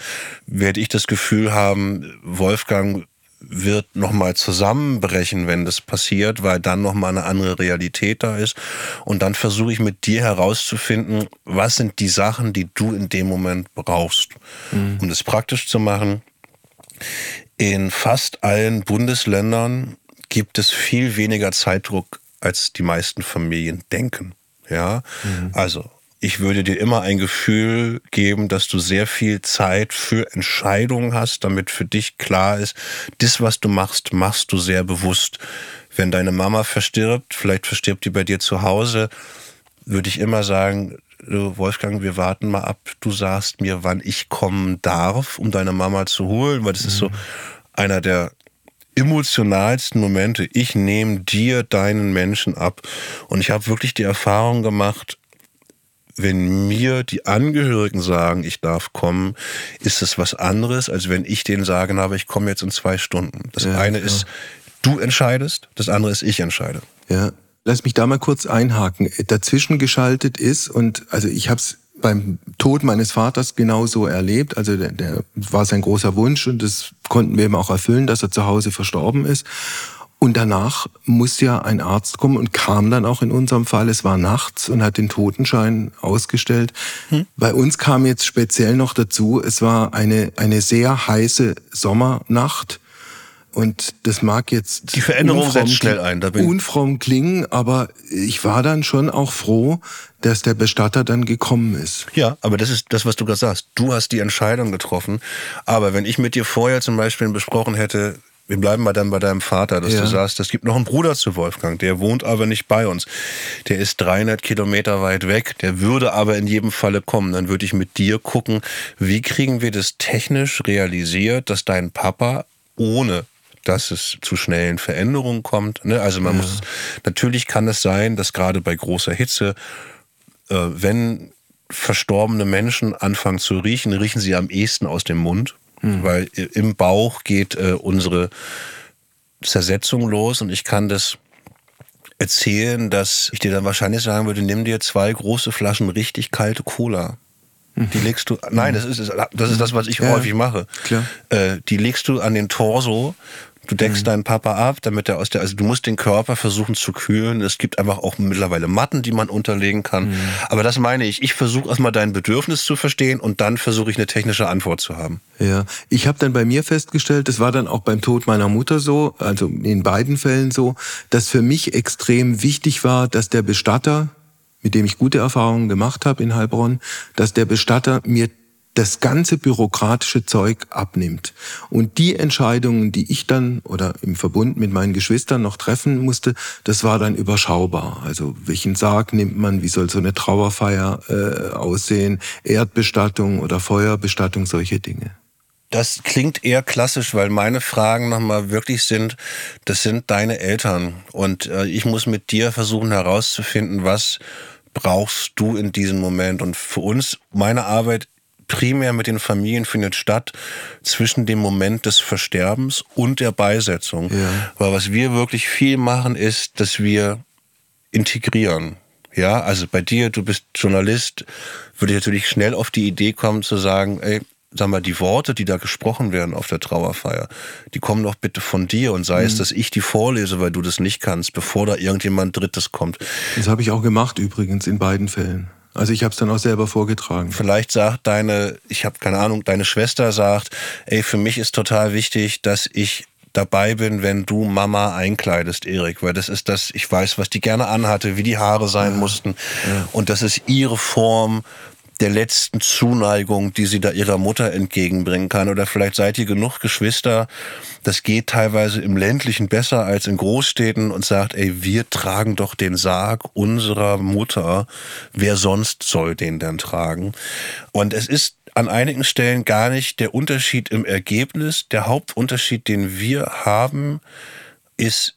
werde ich das Gefühl haben, Wolfgang wird nochmal zusammenbrechen, wenn das passiert, weil dann nochmal eine andere Realität da ist. Und dann versuche ich mit dir herauszufinden, was sind die Sachen, die du in dem Moment brauchst. Mhm. Um das praktisch zu machen, in fast allen Bundesländern gibt es viel weniger Zeitdruck, als die meisten Familien denken. Ja, mhm. also ich würde dir immer ein Gefühl geben, dass du sehr viel Zeit für Entscheidungen hast, damit für dich klar ist, das, was du machst, machst du sehr bewusst. Wenn deine Mama verstirbt, vielleicht verstirbt die bei dir zu Hause, würde ich immer sagen, Wolfgang, wir warten mal ab. Du sagst mir, wann ich kommen darf, um deine Mama zu holen, weil das mhm. ist so mhm. einer der emotionalsten Momente. Ich nehme dir deinen Menschen ab. Und ich habe wirklich die Erfahrung gemacht, wenn mir die Angehörigen sagen, ich darf kommen, ist es was anderes, als wenn ich denen sage, aber ich komme jetzt in zwei Stunden. Das ja, eine ja. ist, du entscheidest, das andere ist, ich entscheide. Ja, lass mich da mal kurz einhaken. Dazwischen geschaltet ist, und also ich habe es beim Tod meines Vaters genauso erlebt. Also der, der war sein großer Wunsch und das konnten wir ihm auch erfüllen, dass er zu Hause verstorben ist. Und danach muss ja ein Arzt kommen und kam dann auch in unserem Fall. Es war nachts und hat den Totenschein ausgestellt. Hm. Bei uns kam jetzt speziell noch dazu, es war eine, eine sehr heiße Sommernacht. Und das mag jetzt die Veränderung setzt schnell ein. Da bin unfromm klingen, aber ich war dann schon auch froh, dass der Bestatter dann gekommen ist. Ja, aber das ist das, was du gerade sagst. Du hast die Entscheidung getroffen. Aber wenn ich mit dir vorher zum Beispiel besprochen hätte, wir bleiben mal dann bei deinem Vater, dass ja. du sagst, es gibt noch einen Bruder zu Wolfgang, der wohnt aber nicht bei uns. Der ist 300 Kilometer weit weg, der würde aber in jedem Falle kommen. Dann würde ich mit dir gucken, wie kriegen wir das technisch realisiert, dass dein Papa ohne dass es zu schnellen Veränderungen kommt. Ne? Also man ja. muss, natürlich kann es sein, dass gerade bei großer Hitze, äh, wenn verstorbene Menschen anfangen zu riechen, riechen sie am ehesten aus dem Mund, mhm. weil im Bauch geht äh, unsere Zersetzung los und ich kann das erzählen, dass ich dir dann wahrscheinlich sagen würde, nimm dir zwei große Flaschen richtig kalte Cola. Mhm. Die legst du, nein, das ist, das ist das, was ich ja, häufig mache. Klar. Äh, die legst du an den Torso Du deckst mhm. deinen Papa ab, damit er aus der, also du musst den Körper versuchen zu kühlen. Es gibt einfach auch mittlerweile Matten, die man unterlegen kann. Mhm. Aber das meine ich. Ich versuche erstmal dein Bedürfnis zu verstehen und dann versuche ich eine technische Antwort zu haben. Ja, ich habe dann bei mir festgestellt, das war dann auch beim Tod meiner Mutter so, also in beiden Fällen so, dass für mich extrem wichtig war, dass der Bestatter, mit dem ich gute Erfahrungen gemacht habe in Heilbronn, dass der Bestatter mir das ganze bürokratische Zeug abnimmt. Und die Entscheidungen, die ich dann oder im Verbund mit meinen Geschwistern noch treffen musste, das war dann überschaubar. Also welchen Sarg nimmt man, wie soll so eine Trauerfeier äh, aussehen, Erdbestattung oder Feuerbestattung, solche Dinge. Das klingt eher klassisch, weil meine Fragen nochmal wirklich sind, das sind deine Eltern. Und äh, ich muss mit dir versuchen herauszufinden, was brauchst du in diesem Moment. Und für uns, meine Arbeit primär mit den Familien findet statt zwischen dem Moment des Versterbens und der Beisetzung. Ja. Weil was wir wirklich viel machen, ist, dass wir integrieren. Ja, also bei dir, du bist Journalist, würde ich natürlich schnell auf die Idee kommen zu sagen, ey, sag mal, die Worte, die da gesprochen werden auf der Trauerfeier, die kommen doch bitte von dir und sei mhm. es, dass ich die vorlese, weil du das nicht kannst, bevor da irgendjemand Drittes kommt. Das habe ich auch gemacht übrigens in beiden Fällen. Also ich habe es dann auch selber vorgetragen. Vielleicht sagt deine, ich habe keine Ahnung, deine Schwester sagt, ey, für mich ist total wichtig, dass ich dabei bin, wenn du Mama einkleidest, Erik, weil das ist das, ich weiß, was die gerne anhatte, wie die Haare sein ja. mussten. Ja. Und das ist ihre Form der letzten Zuneigung, die sie da ihrer Mutter entgegenbringen kann. Oder vielleicht seid ihr genug Geschwister, das geht teilweise im ländlichen besser als in Großstädten und sagt, ey, wir tragen doch den Sarg unserer Mutter. Wer sonst soll den denn tragen? Und es ist an einigen Stellen gar nicht der Unterschied im Ergebnis. Der Hauptunterschied, den wir haben, ist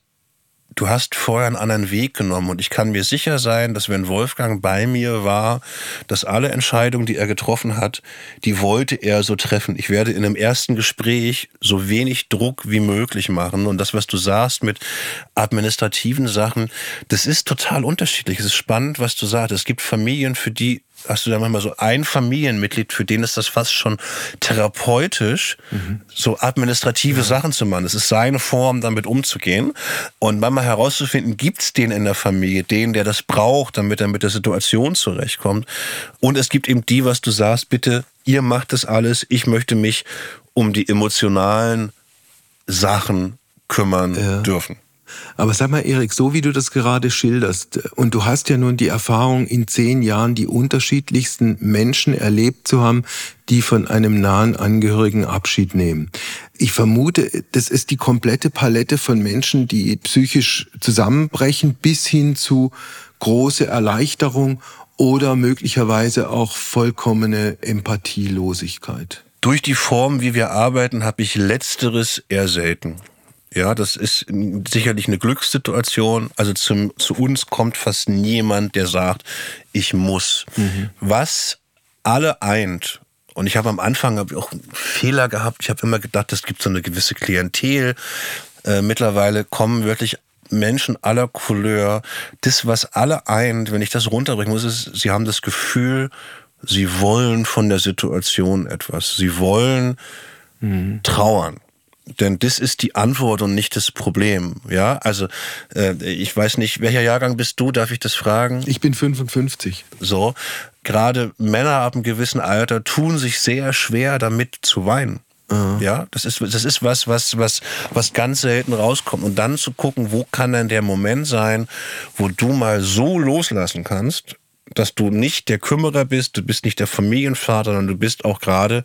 du hast vorher einen anderen Weg genommen und ich kann mir sicher sein, dass wenn Wolfgang bei mir war, dass alle Entscheidungen, die er getroffen hat, die wollte er so treffen. Ich werde in einem ersten Gespräch so wenig Druck wie möglich machen und das, was du sagst mit administrativen Sachen, das ist total unterschiedlich. Es ist spannend, was du sagst. Es gibt Familien, für die hast du da manchmal so ein Familienmitglied, für den ist das fast schon therapeutisch, mhm. so administrative ja. Sachen zu machen. Es ist seine Form, damit umzugehen. Und manchmal herauszufinden, gibt es den in der Familie, den, der das braucht, damit er mit der Situation zurechtkommt. Und es gibt eben die, was du sagst, bitte, ihr macht das alles, ich möchte mich um die emotionalen Sachen kümmern ja. dürfen. Aber sag mal, Erik, so wie du das gerade schilderst, und du hast ja nun die Erfahrung, in zehn Jahren die unterschiedlichsten Menschen erlebt zu haben, die von einem nahen Angehörigen Abschied nehmen. Ich vermute, das ist die komplette Palette von Menschen, die psychisch zusammenbrechen, bis hin zu große Erleichterung oder möglicherweise auch vollkommene Empathielosigkeit. Durch die Form, wie wir arbeiten, habe ich letzteres eher selten. Ja, das ist sicherlich eine Glückssituation. Also zum, zu uns kommt fast niemand, der sagt, ich muss. Mhm. Was alle eint, und ich habe am Anfang hab ich auch Fehler gehabt. Ich habe immer gedacht, es gibt so eine gewisse Klientel. Äh, mittlerweile kommen wirklich Menschen aller Couleur. Das, was alle eint, wenn ich das runterbringen muss, ist, sie haben das Gefühl, Sie wollen von der Situation etwas. Sie wollen mhm. trauern. Denn das ist die Antwort und nicht das Problem. Ja, also äh, ich weiß nicht, welcher Jahrgang bist du? Darf ich das fragen? Ich bin 55. So, gerade Männer ab einem gewissen Alter tun sich sehr schwer damit zu weinen. Uh. Ja, das ist, das ist was, was, was, was ganz selten rauskommt. Und dann zu gucken, wo kann denn der Moment sein, wo du mal so loslassen kannst, dass du nicht der Kümmerer bist, du bist nicht der Familienvater, sondern du bist auch gerade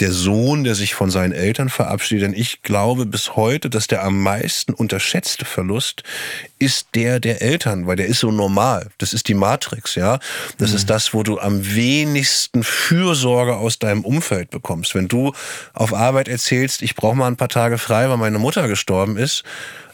der Sohn, der sich von seinen Eltern verabschiedet. Denn ich glaube bis heute, dass der am meisten unterschätzte Verlust ist der der Eltern, weil der ist so normal. Das ist die Matrix, ja. Das mhm. ist das, wo du am wenigsten Fürsorge aus deinem Umfeld bekommst. Wenn du auf Arbeit erzählst, ich brauche mal ein paar Tage frei, weil meine Mutter gestorben ist,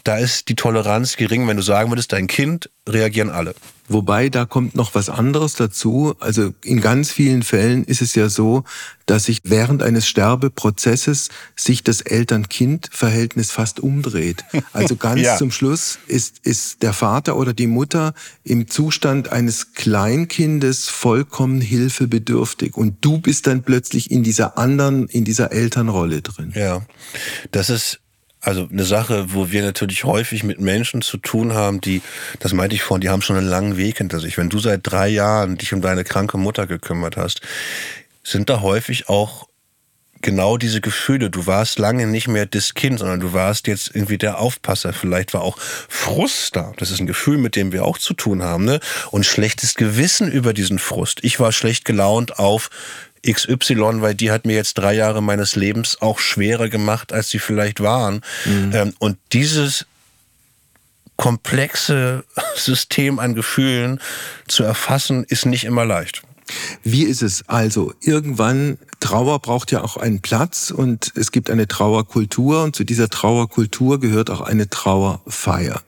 da ist die Toleranz gering. Wenn du sagen würdest, dein Kind, reagieren alle. Wobei, da kommt noch was anderes dazu. Also in ganz vielen Fällen ist es ja so, dass sich während eines Sterbeprozesses sich das Eltern-Kind-Verhältnis fast umdreht. Also *laughs* ganz ja. zum Schluss ist, ist der Vater oder die Mutter im Zustand eines Kleinkindes vollkommen hilfebedürftig. Und du bist dann plötzlich in dieser anderen, in dieser Elternrolle drin. Ja, das ist also eine Sache, wo wir natürlich häufig mit Menschen zu tun haben, die, das meinte ich vorhin, die haben schon einen langen Weg hinter sich. Wenn du seit drei Jahren dich um deine kranke Mutter gekümmert hast, sind da häufig auch genau diese Gefühle. Du warst lange nicht mehr das Kind, sondern du warst jetzt irgendwie der Aufpasser. Vielleicht war auch Frust da. Das ist ein Gefühl, mit dem wir auch zu tun haben. Ne? Und schlechtes Gewissen über diesen Frust. Ich war schlecht gelaunt auf XY, weil die hat mir jetzt drei Jahre meines Lebens auch schwerer gemacht, als sie vielleicht waren. Mhm. Ähm, und dieses komplexe *laughs* System an Gefühlen zu erfassen, ist nicht immer leicht. Wie ist es also? Irgendwann, Trauer braucht ja auch einen Platz und es gibt eine Trauerkultur und zu dieser Trauerkultur gehört auch eine Trauerfeier.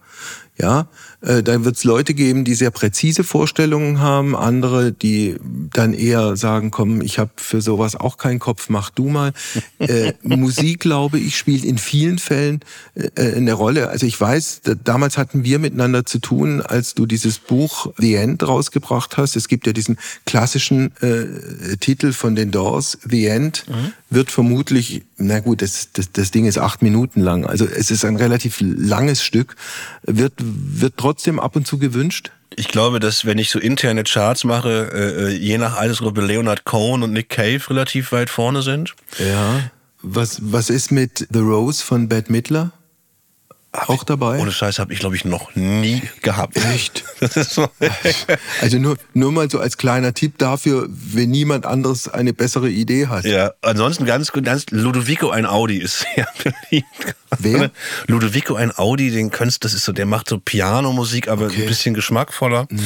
Ja, da wird es Leute geben, die sehr präzise Vorstellungen haben, andere, die dann eher sagen, komm, ich habe für sowas auch keinen Kopf, mach du mal. äh, *laughs* Musik, glaube ich, spielt in vielen Fällen äh, äh, eine Rolle. Also ich weiß, da, damals hatten wir miteinander zu tun, als du dieses Buch The End rausgebracht hast. Es gibt ja diesen klassischen äh, Titel von den Doors, The End, mhm. Wird vermutlich, na gut, das, das, das Ding ist acht Minuten lang, also es ist ein relativ langes Stück, wird, wird trotzdem ab und zu gewünscht? Ich glaube, dass wenn ich so interne Charts mache, äh, äh, je nach Altersgruppe Leonard Cohen und Nick Cave relativ weit vorne sind. Ja. Was, was ist mit The Rose von Bette Midler? Auch dabei? Ohne Scheiß habe ich, glaube ich, noch nie gehabt. Echt? *laughs* so. *laughs* also nur, nur mal so als kleiner Tipp dafür, wenn niemand anderes eine bessere Idee hat. Ja, ansonsten ganz, ganz Ludovico ein Audi ist sehr *laughs* beliebt. Wer? Ludovico ein Audi, den könntest, das ist so, der macht so Pianomusik, aber okay. ein bisschen geschmackvoller. Mhm.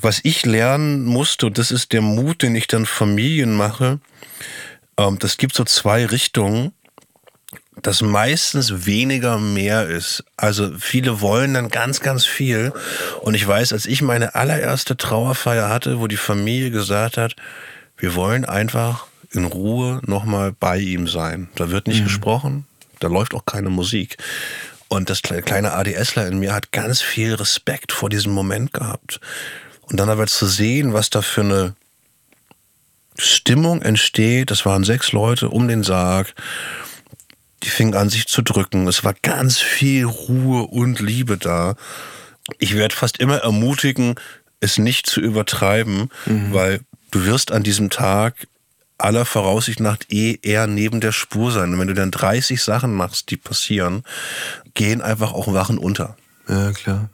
Was ich lernen musste, und das ist der Mut, den ich dann Familien mache, ähm, das gibt so zwei Richtungen dass meistens weniger mehr ist. Also viele wollen dann ganz, ganz viel. Und ich weiß, als ich meine allererste Trauerfeier hatte, wo die Familie gesagt hat, wir wollen einfach in Ruhe nochmal bei ihm sein. Da wird nicht mhm. gesprochen, da läuft auch keine Musik. Und das kleine ADSler in mir hat ganz viel Respekt vor diesem Moment gehabt. Und dann aber zu sehen, was da für eine Stimmung entsteht, das waren sechs Leute um den Sarg die fing an, sich zu drücken. Es war ganz viel Ruhe und Liebe da. Ich werde fast immer ermutigen, es nicht zu übertreiben, mhm. weil du wirst an diesem Tag aller Voraussicht nach eh eher neben der Spur sein. Und wenn du dann 30 Sachen machst, die passieren, gehen einfach auch Wachen unter. Ja, klar.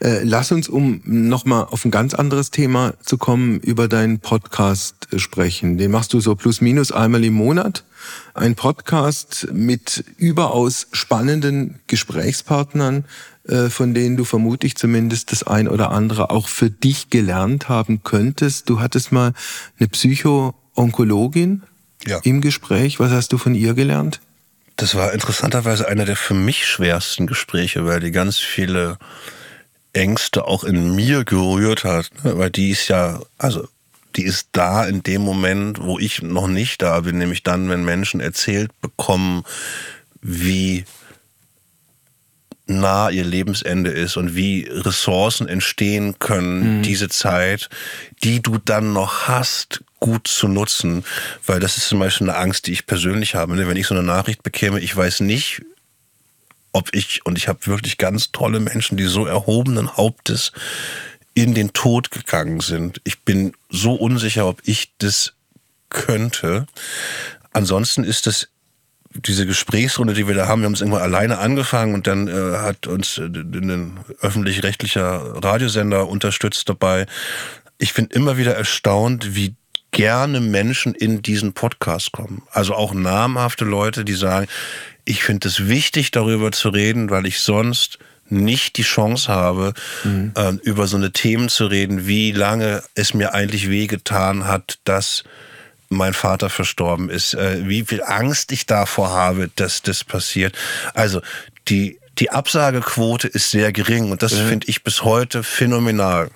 Äh, lass uns, um nochmal auf ein ganz anderes Thema zu kommen, über deinen Podcast sprechen. Den machst du so plus minus einmal im Monat. Ein Podcast mit überaus spannenden Gesprächspartnern, äh, von denen du vermutlich zumindest das ein oder andere auch für dich gelernt haben könntest. Du hattest mal eine Psycho-Onkologin ja. im Gespräch. Was hast du von ihr gelernt? Das war interessanterweise einer der für mich schwersten Gespräche, weil die ganz viele Ängste auch in mir gerührt hat, ne? weil die ist ja, also die ist da in dem Moment, wo ich noch nicht da bin, nämlich dann, wenn Menschen erzählt bekommen, wie nah ihr Lebensende ist und wie Ressourcen entstehen können, mhm. diese Zeit, die du dann noch hast, gut zu nutzen. Weil das ist zum Beispiel eine Angst, die ich persönlich habe. Ne? Wenn ich so eine Nachricht bekäme, ich weiß nicht, ob ich, und ich habe wirklich ganz tolle Menschen, die so erhobenen Hauptes in den Tod gegangen sind. Ich bin so unsicher, ob ich das könnte. Ansonsten ist das diese Gesprächsrunde, die wir da haben, wir haben es irgendwann alleine angefangen und dann äh, hat uns äh, ein öffentlich-rechtlicher Radiosender unterstützt dabei. Ich bin immer wieder erstaunt, wie gerne Menschen in diesen Podcast kommen. Also auch namhafte Leute, die sagen, ich finde es wichtig, darüber zu reden, weil ich sonst nicht die Chance habe, mhm. äh, über so eine Themen zu reden, wie lange es mir eigentlich wehgetan hat, dass mein Vater verstorben ist, äh, wie viel Angst ich davor habe, dass das passiert. Also die, die Absagequote ist sehr gering und das ja. finde ich bis heute phänomenal.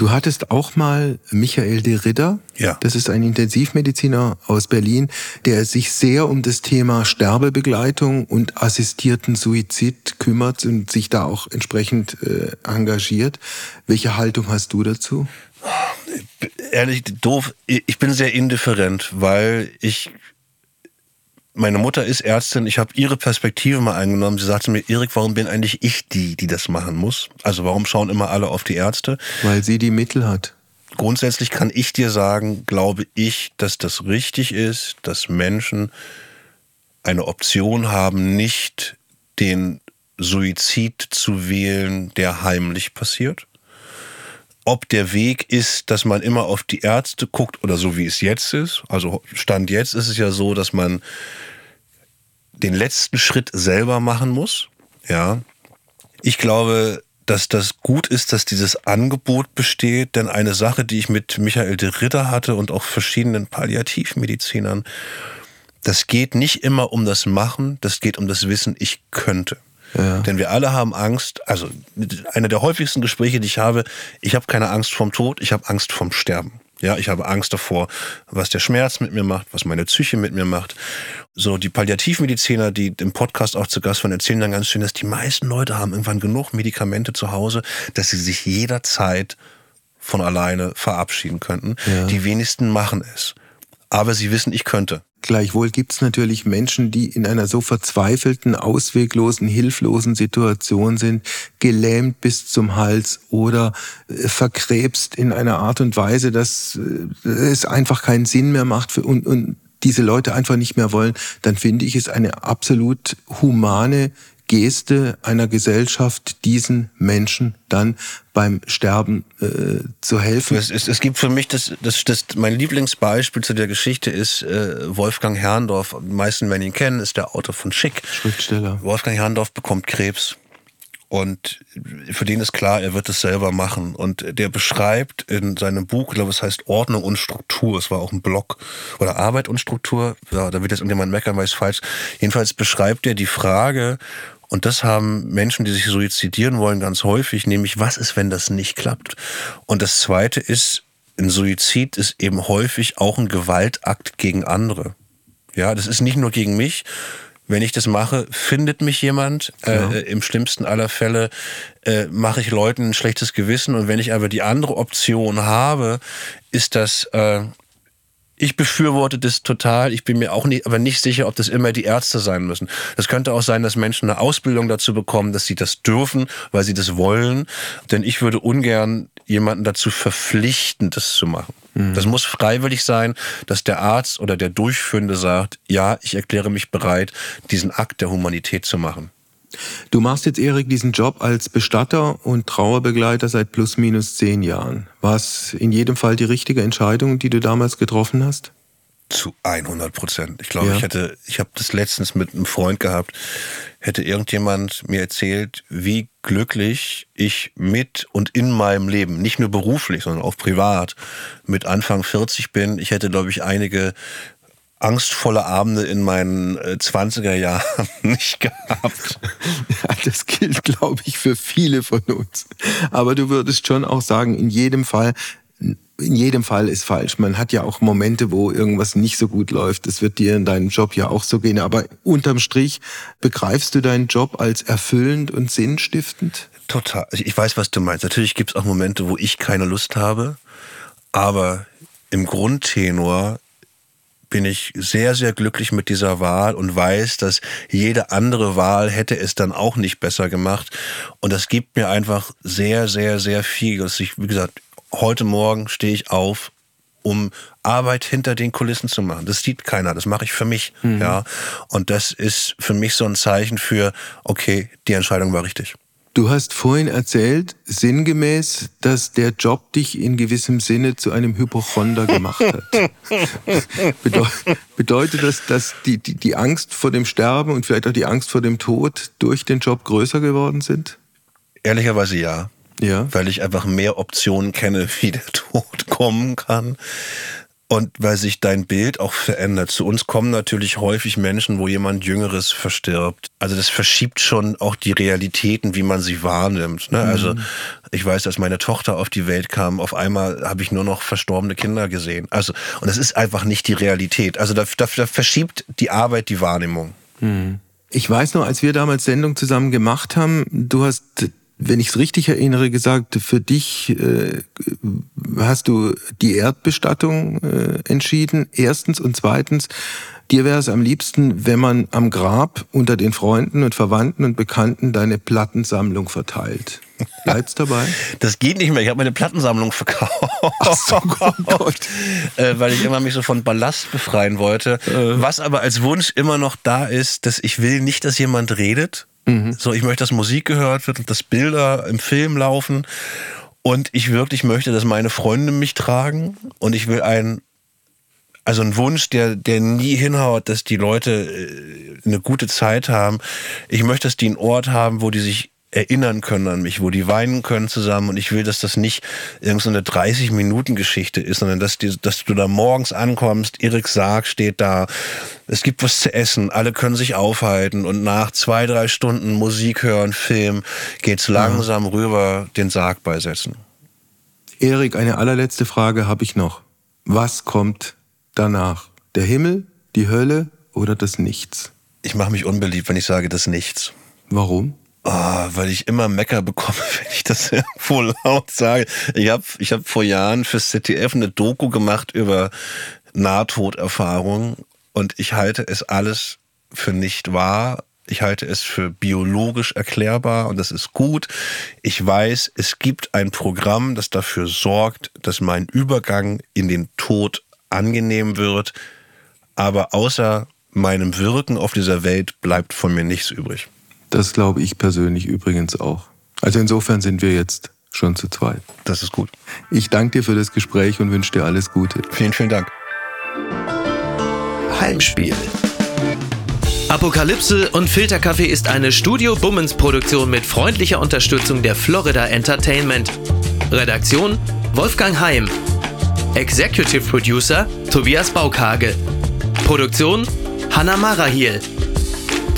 Du hattest auch mal Michael de Ritter. Ja. Das ist ein Intensivmediziner aus Berlin, der sich sehr um das Thema Sterbebegleitung und assistierten Suizid kümmert und sich da auch entsprechend äh, engagiert. Welche Haltung hast du dazu? ehrlich doof, ich bin sehr indifferent, weil ich meine Mutter ist Ärztin, ich habe ihre Perspektive mal eingenommen. Sie sagte mir, Erik, warum bin eigentlich ich die, die das machen muss? Also warum schauen immer alle auf die Ärzte? Weil sie die Mittel hat. Grundsätzlich kann ich dir sagen, glaube ich, dass das richtig ist, dass Menschen eine Option haben, nicht den Suizid zu wählen, der heimlich passiert ob der Weg ist, dass man immer auf die Ärzte guckt oder so wie es jetzt ist. Also Stand jetzt ist es ja so, dass man den letzten Schritt selber machen muss. Ja. Ich glaube, dass das gut ist, dass dieses Angebot besteht, denn eine Sache, die ich mit Michael de Ritter hatte und auch verschiedenen Palliativmedizinern, das geht nicht immer um das Machen, das geht um das Wissen, ich könnte. Ja. Denn wir alle haben Angst. Also eine der häufigsten Gespräche, die ich habe, ich habe keine Angst vom Tod, ich habe Angst vom Sterben. Ja, ich habe Angst davor, was der Schmerz mit mir macht, was meine Psyche mit mir macht. So, die Palliativmediziner, die im Podcast auch zu Gast waren, erzählen dann ganz schön, dass die meisten Leute haben irgendwann genug Medikamente zu Hause, dass sie sich jederzeit von alleine verabschieden könnten. Ja. Die wenigsten machen es. Aber sie wissen, ich könnte. Gleichwohl gibt es natürlich Menschen, die in einer so verzweifelten, ausweglosen, hilflosen Situation sind, gelähmt bis zum Hals oder äh, verkrebst in einer Art und Weise, dass äh, es einfach keinen Sinn mehr macht für, und, und diese Leute einfach nicht mehr wollen, dann finde ich es eine absolut humane Geste einer Gesellschaft, diesen Menschen dann beim Sterben äh, zu helfen. Es, es, es, gibt für mich das, das, das, mein Lieblingsbeispiel zu der Geschichte ist äh, Wolfgang Herrndorf. Die meisten werden ihn kennen, ist der Autor von Schick. Schriftsteller. Wolfgang Herrndorf bekommt Krebs. Und für den ist klar, er wird es selber machen. Und der beschreibt in seinem Buch, ich glaube, es heißt Ordnung und Struktur. Es war auch ein Blog. Oder Arbeit und Struktur. Ja, da wird jetzt irgendjemand meckern, weil es falsch. Jedenfalls beschreibt er die Frage, und das haben Menschen, die sich suizidieren wollen, ganz häufig, nämlich was ist, wenn das nicht klappt? Und das Zweite ist, ein Suizid ist eben häufig auch ein Gewaltakt gegen andere. Ja, das ist nicht nur gegen mich. Wenn ich das mache, findet mich jemand. Äh, Im schlimmsten aller Fälle äh, mache ich Leuten ein schlechtes Gewissen. Und wenn ich aber die andere Option habe, ist das äh, ich befürworte das total. Ich bin mir auch nicht, aber nicht sicher, ob das immer die Ärzte sein müssen. Das könnte auch sein, dass Menschen eine Ausbildung dazu bekommen, dass sie das dürfen, weil sie das wollen. Denn ich würde ungern jemanden dazu verpflichten, das zu machen. Mhm. Das muss freiwillig sein, dass der Arzt oder der Durchführende sagt, ja, ich erkläre mich bereit, diesen Akt der Humanität zu machen. Du machst jetzt, Erik, diesen Job als Bestatter und Trauerbegleiter seit plus minus zehn Jahren. War es in jedem Fall die richtige Entscheidung, die du damals getroffen hast? Zu 100 Prozent. Ich glaube, ja. ich hätte, ich habe das letztens mit einem Freund gehabt, hätte irgendjemand mir erzählt, wie glücklich ich mit und in meinem Leben, nicht nur beruflich, sondern auch privat, mit Anfang 40 bin. Ich hätte, glaube ich, einige angstvolle Abende in meinen 20er äh, Jahren *laughs* nicht gehabt. Ja, das gilt, glaube ich, für viele von uns. Aber du würdest schon auch sagen, in jedem Fall in jedem Fall ist falsch. Man hat ja auch Momente, wo irgendwas nicht so gut läuft. Das wird dir in deinem Job ja auch so gehen. Aber unterm Strich begreifst du deinen Job als erfüllend und sinnstiftend? Total. Ich weiß, was du meinst. Natürlich gibt es auch Momente, wo ich keine Lust habe. Aber im Grundtenor bin ich sehr, sehr glücklich mit dieser Wahl und weiß, dass jede andere Wahl hätte es dann auch nicht besser gemacht. Und das gibt mir einfach sehr, sehr, sehr viel. Dass ich, wie gesagt, heute Morgen stehe ich auf, um Arbeit hinter den Kulissen zu machen. Das sieht keiner, das mache ich für mich. Mhm. Ja. Und das ist für mich so ein Zeichen für, okay, die Entscheidung war richtig. Du hast vorhin erzählt, sinngemäß, dass der Job dich in gewissem Sinne zu einem Hypochonder gemacht hat. *laughs* bedeutet das, dass die, die, die Angst vor dem Sterben und vielleicht auch die Angst vor dem Tod durch den Job größer geworden sind? Ehrlicherweise ja. Ja. Weil ich einfach mehr Optionen kenne, *laughs* wie der Tod kommen kann. Und weil sich dein Bild auch verändert. Zu uns kommen natürlich häufig Menschen, wo jemand Jüngeres verstirbt. Also das verschiebt schon auch die Realitäten, wie man sie wahrnimmt. Ne? Also mhm. ich weiß, dass meine Tochter auf die Welt kam, auf einmal habe ich nur noch verstorbene Kinder gesehen. Also, und das ist einfach nicht die Realität. Also da, da, da verschiebt die Arbeit die Wahrnehmung. Mhm. Ich weiß noch, als wir damals Sendung zusammen gemacht haben, du hast wenn ich es richtig erinnere, gesagt, für dich äh, hast du die Erdbestattung äh, entschieden. Erstens und zweitens, dir wäre es am liebsten, wenn man am Grab unter den Freunden und Verwandten und Bekannten deine Plattensammlung verteilt. Bleibt's dabei? *laughs* Das geht nicht mehr. Ich habe meine Plattensammlung verkauft. Ach so, oh Gott. *laughs* äh, weil ich immer mich so von Ballast befreien wollte. Äh. Was aber als Wunsch immer noch da ist, dass ich will nicht, dass jemand redet, Mhm. So, ich möchte, dass Musik gehört wird und dass Bilder im Film laufen. Und ich wirklich möchte, dass meine Freunde mich tragen. Und ich will einen, also einen Wunsch, der, der nie hinhaut, dass die Leute äh, eine gute Zeit haben. Ich möchte, dass die einen Ort haben, wo die sich erinnern können an mich, wo die weinen können zusammen und ich will, dass das nicht irgendeine so 30-Minuten-Geschichte ist, sondern dass, die, dass du da morgens ankommst, Erik Sarg steht da, es gibt was zu essen, alle können sich aufhalten und nach zwei, drei Stunden Musik hören, Film, geht's langsam ja. rüber den Sarg beisetzen. Erik, eine allerletzte Frage habe ich noch. Was kommt danach? Der Himmel, die Hölle oder das Nichts? Ich mache mich unbeliebt, wenn ich sage das Nichts. Warum? Oh, weil ich immer Mecker bekomme, *laughs* wenn ich das irgendwo laut sage. Ich habe ich hab vor Jahren fürs ZDF eine Doku gemacht über Nahtoderfahrung und ich halte es alles für nicht wahr. Ich halte es für biologisch erklärbar und das ist gut. Ich weiß, es gibt ein Programm, das dafür sorgt, dass mein Übergang in den Tod angenehm wird. Aber außer meinem Wirken auf dieser Welt bleibt von mir nichts übrig. Das glaube ich persönlich übrigens auch. Also insofern sind wir jetzt schon zu zweit. Das ist gut. Ich danke dir für das Gespräch und wünsche dir alles Gute. Vielen, vielen Dank. Heimspiel. Apokalypse und Filterkaffee ist eine Studio Bummens Produktion mit freundlicher Unterstützung der Florida Entertainment. Redaktion Wolfgang Heim. Executive Producer Tobias Baukage. Produktion Hanna Marahiel.